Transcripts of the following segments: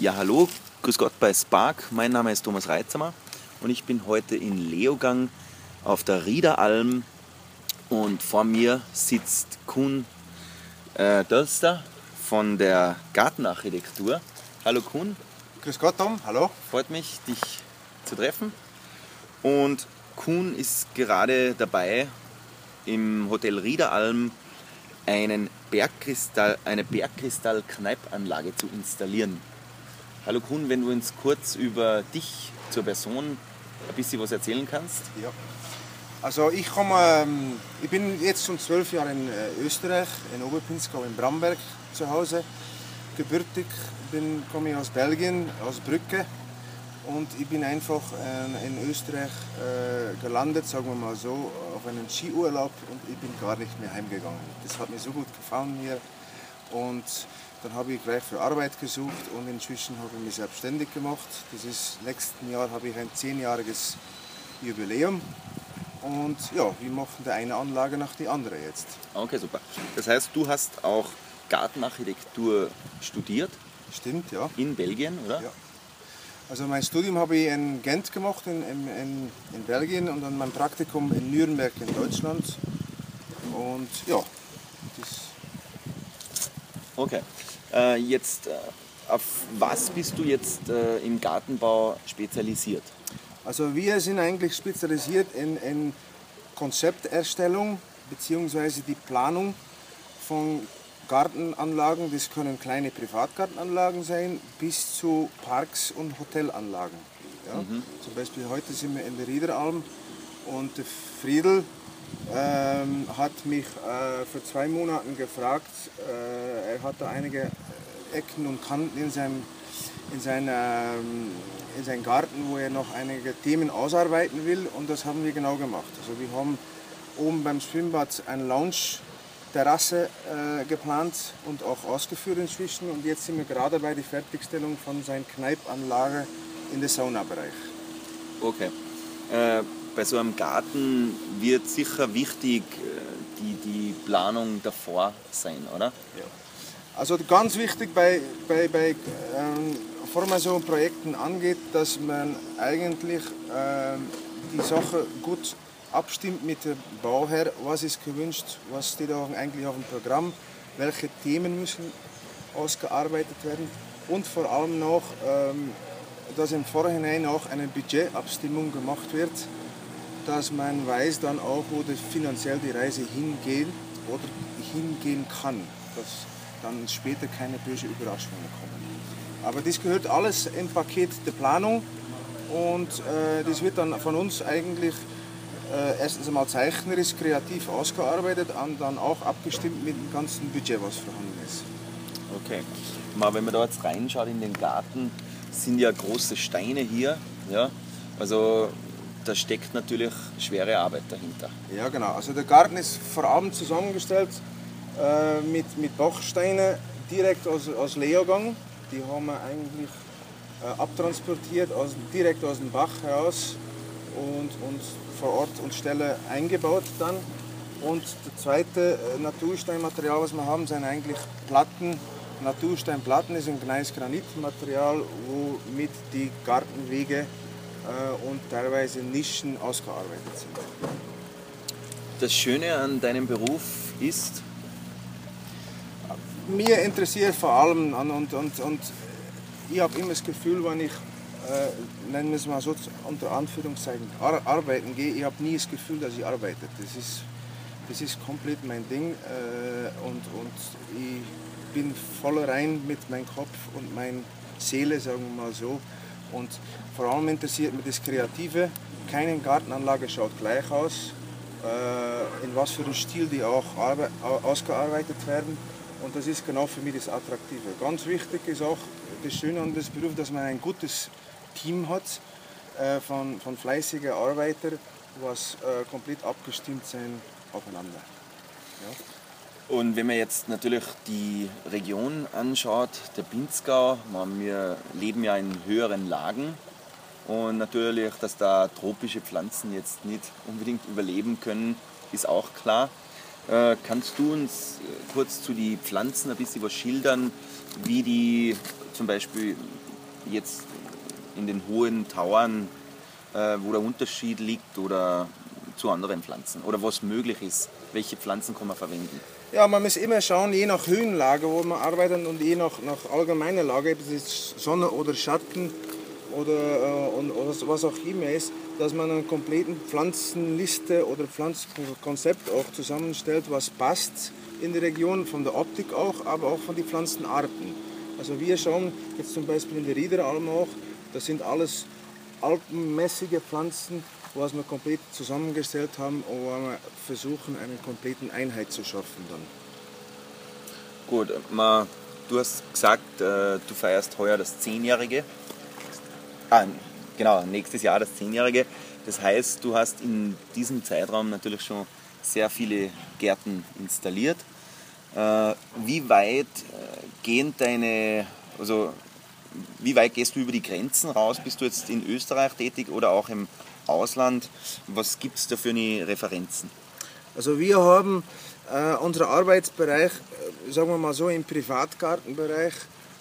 Ja, hallo, grüß Gott bei Spark. Mein Name ist Thomas Reitzamer und ich bin heute in Leogang auf der Riederalm und vor mir sitzt Kuhn äh, Dölster von der Gartenarchitektur. Hallo Kuhn. Grüß Gott Tom, hallo. Freut mich, dich zu treffen. Und Kuhn ist gerade dabei, im Hotel Riederalm einen Bergkristall, eine Bergkristall-Kneipanlage zu installieren. Hallo Kuhn, wenn du uns kurz über dich zur Person ein bisschen was erzählen kannst. Ja. Also ich komme, ähm, ich bin jetzt schon zwölf Jahre in äh, Österreich, in Oberpinskau in Bramberg zu Hause. Gebürtig bin, komme ich aus Belgien, aus Brücke. Und ich bin einfach äh, in Österreich äh, gelandet, sagen wir mal so, auf einen Skiurlaub und ich bin gar nicht mehr heimgegangen. Das hat mir so gut gefallen hier. Und dann habe ich gleich für Arbeit gesucht und inzwischen habe ich mich selbstständig gemacht. Das ist, nächsten Jahr habe ich ein zehnjähriges Jubiläum. Und ja, wir machen die eine Anlage nach die andere jetzt. Okay, super. Das heißt, du hast auch Gartenarchitektur studiert? Stimmt, ja. In Belgien, oder? Ja. Also mein Studium habe ich in Gent gemacht, in, in, in Belgien, und dann mein Praktikum in Nürnberg in Deutschland. Und ja, das. Okay. Äh, jetzt, äh, auf was bist du jetzt äh, im Gartenbau spezialisiert? Also wir sind eigentlich spezialisiert in, in Konzepterstellung bzw. die Planung von Gartenanlagen. Das können kleine Privatgartenanlagen sein bis zu Parks und Hotelanlagen. Ja? Mhm. Zum Beispiel heute sind wir in der Riederalm und der Friedel ähm, hat mich äh, vor zwei Monaten gefragt, äh, er hatte einige Ecken und Kanten in seinem, in, seiner, ähm, in seinem Garten, wo er noch einige Themen ausarbeiten will und das haben wir genau gemacht. Also wir haben oben beim Schwimmbad eine Lounge-Terrasse äh, geplant und auch ausgeführt inzwischen und jetzt sind wir gerade bei der Fertigstellung von seiner Kneipanlage in der Saunabereich. Okay. Äh, bei so einem Garten wird sicher wichtig äh, die, die Planung davor sein, oder? Ja. Also ganz wichtig bei, bei, bei ähm, bevor man so Projekten angeht, dass man eigentlich ähm, die Sache gut abstimmt mit dem Bauherr, was ist gewünscht, was steht auch eigentlich auf dem Programm, welche Themen müssen ausgearbeitet werden? Und vor allem noch, ähm, dass im Vorhinein auch eine Budgetabstimmung gemacht wird, dass man weiß dann auch, wo das finanziell die Reise hingehen oder hingehen kann. Dass dann später keine böse Überraschungen kommen. Aber das gehört alles im Paket der Planung und äh, das wird dann von uns eigentlich äh, erstens einmal zeichnerisch kreativ ausgearbeitet und dann auch abgestimmt mit dem ganzen Budget, was vorhanden ist. Okay. Mal, wenn man da jetzt reinschaut in den Garten, sind ja große Steine hier. Ja? Also da steckt natürlich schwere Arbeit dahinter. Ja, genau. Also der Garten ist vor allem zusammengestellt äh, mit, mit Bachsteinen direkt aus, aus Leogang. Die haben wir eigentlich äh, abtransportiert, aus, direkt aus dem Bach heraus und, und vor Ort und Stelle eingebaut dann. Und das zweite äh, Natursteinmaterial, was wir haben, sind eigentlich Platten. Natursteinplatten ist ein Gneis-Granitmaterial, womit die Gartenwege und teilweise Nischen ausgearbeitet sind. Das Schöne an deinem Beruf ist, mir interessiert vor allem an und, und, und ich habe immer das Gefühl, wenn ich, äh, nennen wir es mal so, unter Anführungszeichen ar arbeiten gehe, ich habe nie das Gefühl, dass ich arbeite. Das ist, das ist komplett mein Ding äh, und, und ich bin voll rein mit meinem Kopf und meiner Seele, sagen wir mal so. Und vor allem interessiert mich das Kreative. Keine Gartenanlage schaut gleich aus. Äh, in was für einem Stil die auch ausgearbeitet werden. Und das ist genau für mich das Attraktive. Ganz wichtig ist auch das Schöne an das Beruf, dass man ein gutes Team hat äh, von, von fleißigen Arbeitern, was äh, komplett abgestimmt sind aufeinander. Ja. Und wenn man jetzt natürlich die Region anschaut, der Pinzgau, wir leben ja in höheren Lagen und natürlich, dass da tropische Pflanzen jetzt nicht unbedingt überleben können, ist auch klar. Äh, kannst du uns äh, kurz zu den Pflanzen ein bisschen was schildern, wie die zum Beispiel jetzt in den hohen Tauern, äh, wo der Unterschied liegt oder zu anderen Pflanzen? Oder was möglich ist? Welche Pflanzen kann man verwenden? Ja, man muss immer schauen, je nach Höhenlage, wo man arbeitet und je nach, nach allgemeiner Lage, ob es Sonne oder Schatten oder, äh, und, oder was auch immer ist, dass man eine komplette Pflanzenliste oder Pflanzenkonzept auch zusammenstellt, was passt in der Region, von der Optik auch, aber auch von den Pflanzenarten. Also wir schauen jetzt zum Beispiel in der Riederalm auch, das sind alles alpenmäßige Pflanzen, was wir komplett zusammengestellt haben wo wir versuchen, eine komplette Einheit zu schaffen dann. Gut, ma, du hast gesagt, äh, du feierst heuer das Zehnjährige. Ah, genau, nächstes Jahr das Zehnjährige. Das heißt, du hast in diesem Zeitraum natürlich schon sehr viele Gärten installiert. Äh, wie weit äh, gehen deine, also wie weit gehst du über die Grenzen raus? Bist du jetzt in Österreich tätig oder auch im Ausland? Was gibt es da für eine Referenzen? Also wir haben äh, unseren Arbeitsbereich, äh, sagen wir mal so, im Privatgartenbereich.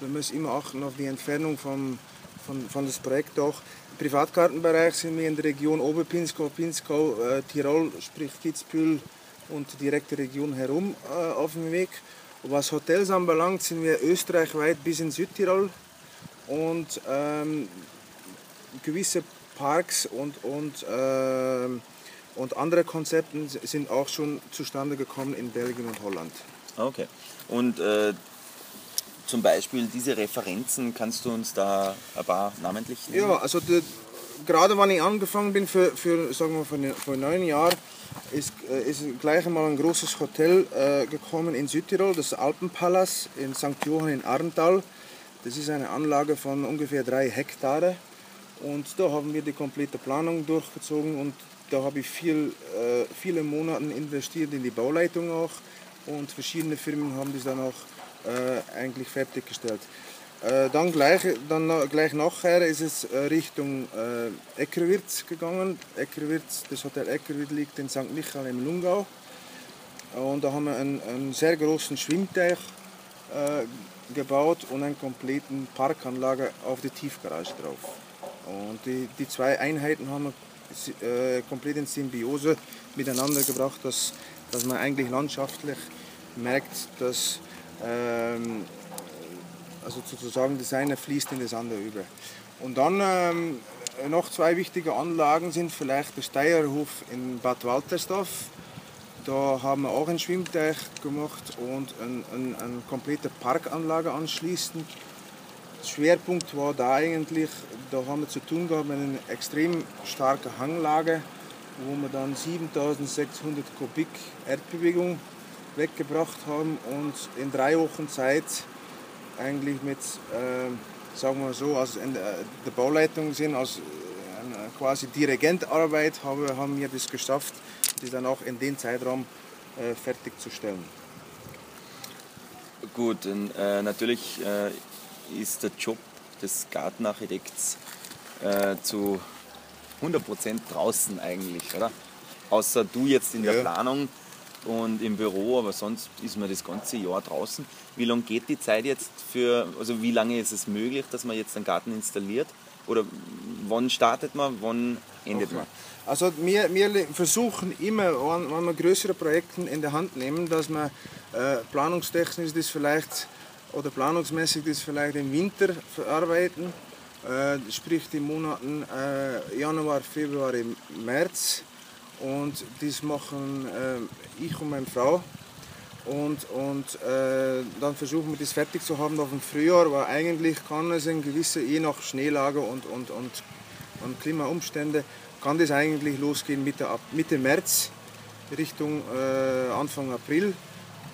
Wir müssen immer achten auf die Entfernung vom, von, von das Projekt auch. Im Privatgartenbereich sind wir in der Region Oberpinskau, Pinskau, äh, Tirol, sprich Kitzbühel und direkte Region herum äh, auf dem Weg. Was Hotels anbelangt, sind wir österreichweit bis in Südtirol und ähm, gewisse Parks und, und, äh, und andere Konzepte sind auch schon zustande gekommen in Belgien und Holland. Okay. Und äh, zum Beispiel diese Referenzen, kannst du uns da ein paar namentlich nennen? Ja, also die, gerade wenn ich angefangen bin, für, für, sagen wir, vor, vor neun Jahren, ist, äh, ist gleich einmal ein großes Hotel äh, gekommen in Südtirol, das Alpenpalast in St. Johann in Arntal. Das ist eine Anlage von ungefähr drei Hektare. Und da haben wir die komplette Planung durchgezogen und da habe ich viel, äh, viele Monate investiert in die Bauleitung auch und verschiedene Firmen haben das dann auch äh, eigentlich fertiggestellt. Äh, dann, gleich, dann gleich nachher ist es äh, Richtung äh, Eckerwirz gegangen. Eckerwirz, das Hotel Eckerwirz liegt in St. Michael im Lungau. Und da haben wir einen, einen sehr großen Schwimmteich äh, gebaut und eine komplette Parkanlage auf die Tiefgarage drauf. Und die, die zwei Einheiten haben wir äh, komplett in Symbiose miteinander gebracht, dass, dass man eigentlich landschaftlich merkt, dass ähm, also sozusagen das eine fließt in das andere über. Und dann ähm, noch zwei wichtige Anlagen sind vielleicht der Steierhof in Bad Waltersdorf. Da haben wir auch einen Schwimmteich gemacht und eine ein, ein komplette Parkanlage anschließend. Schwerpunkt war da eigentlich, da haben wir zu tun gehabt mit einer extrem starken Hanglage, wo wir dann 7600 Kubik Erdbewegung weggebracht haben und in drei Wochen Zeit eigentlich mit, äh, sagen wir so, als in der Bauleitung sind, als äh, quasi Dirigentarbeit haben wir das geschafft, das dann auch in den Zeitraum äh, fertigzustellen. Gut, und, äh, natürlich äh, ist der Job des Gartenarchitekts äh, zu 100% draußen eigentlich, oder? Außer du jetzt in der ja. Planung und im Büro, aber sonst ist man das ganze Jahr draußen. Wie lange geht die Zeit jetzt für, also wie lange ist es möglich, dass man jetzt einen Garten installiert? Oder wann startet man, wann endet okay. man? Also wir, wir versuchen immer, wenn wir größere Projekte in der Hand nehmen, dass man äh, planungstechnisch das vielleicht oder planungsmäßig das vielleicht im Winter verarbeiten, äh, sprich die Monaten äh, Januar, Februar, März. Und das machen äh, ich und meine Frau. Und, und äh, dann versuchen wir das fertig zu haben auf dem Frühjahr, weil eigentlich kann es in gewisse, je nach Schneelage und, und, und, und Klimaumstände, kann das eigentlich losgehen Mitte, Mitte März Richtung äh, Anfang April.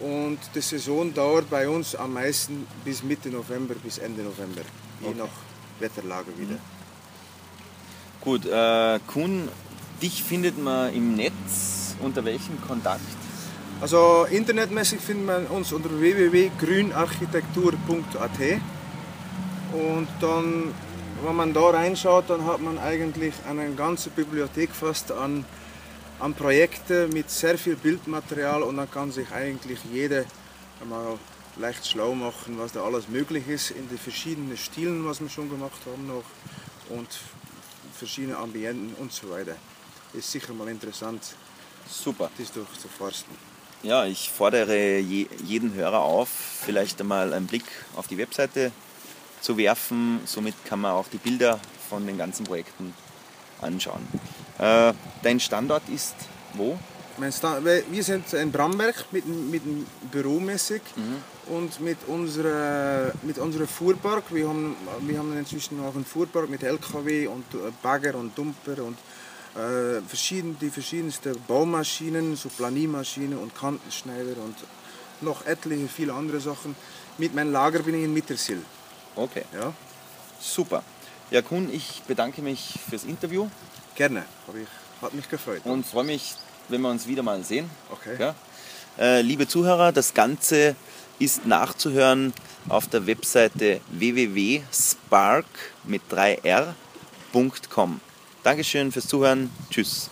Und die Saison dauert bei uns am meisten bis Mitte November, bis Ende November, je okay. nach Wetterlage wieder. Gut, äh, Kuhn, dich findet man im Netz unter welchem Kontakt? Also internetmäßig findet man uns unter www.grünarchitektur.at und dann, wenn man da reinschaut, dann hat man eigentlich eine ganze Bibliothek fast an an Projekte mit sehr viel Bildmaterial und dann kann sich eigentlich jeder mal leicht schlau machen, was da alles möglich ist in den verschiedenen Stilen, was wir schon gemacht haben noch und verschiedene Ambienten und so weiter. Ist sicher mal interessant, Super. das durchzuforsten. Ja, ich fordere je, jeden Hörer auf, vielleicht einmal einen Blick auf die Webseite zu werfen. Somit kann man auch die Bilder von den ganzen Projekten anschauen. Äh, dein Standort ist wo? Wir sind in Bramberg mit, mit dem Büromäßig und mit unserer, mit unserer Fuhrpark. Wir haben, wir haben inzwischen auch einen Fuhrpark mit LKW und äh, Bagger und Dumper und äh, verschieden, die verschiedensten Baumaschinen, so Planiermaschinen und Kantenschneider und noch etliche viele andere Sachen. Mit meinem Lager bin ich in Mittersill. Okay, Ja, super. Ja, Kuhn, ich bedanke mich fürs Interview gerne. Ich, hat mich gefreut. und freue mich, wenn wir uns wieder mal sehen. Okay. Ja? Äh, liebe Zuhörer, das Ganze ist nachzuhören auf der Webseite www.spark mit 3r.com. Dankeschön fürs Zuhören. Tschüss.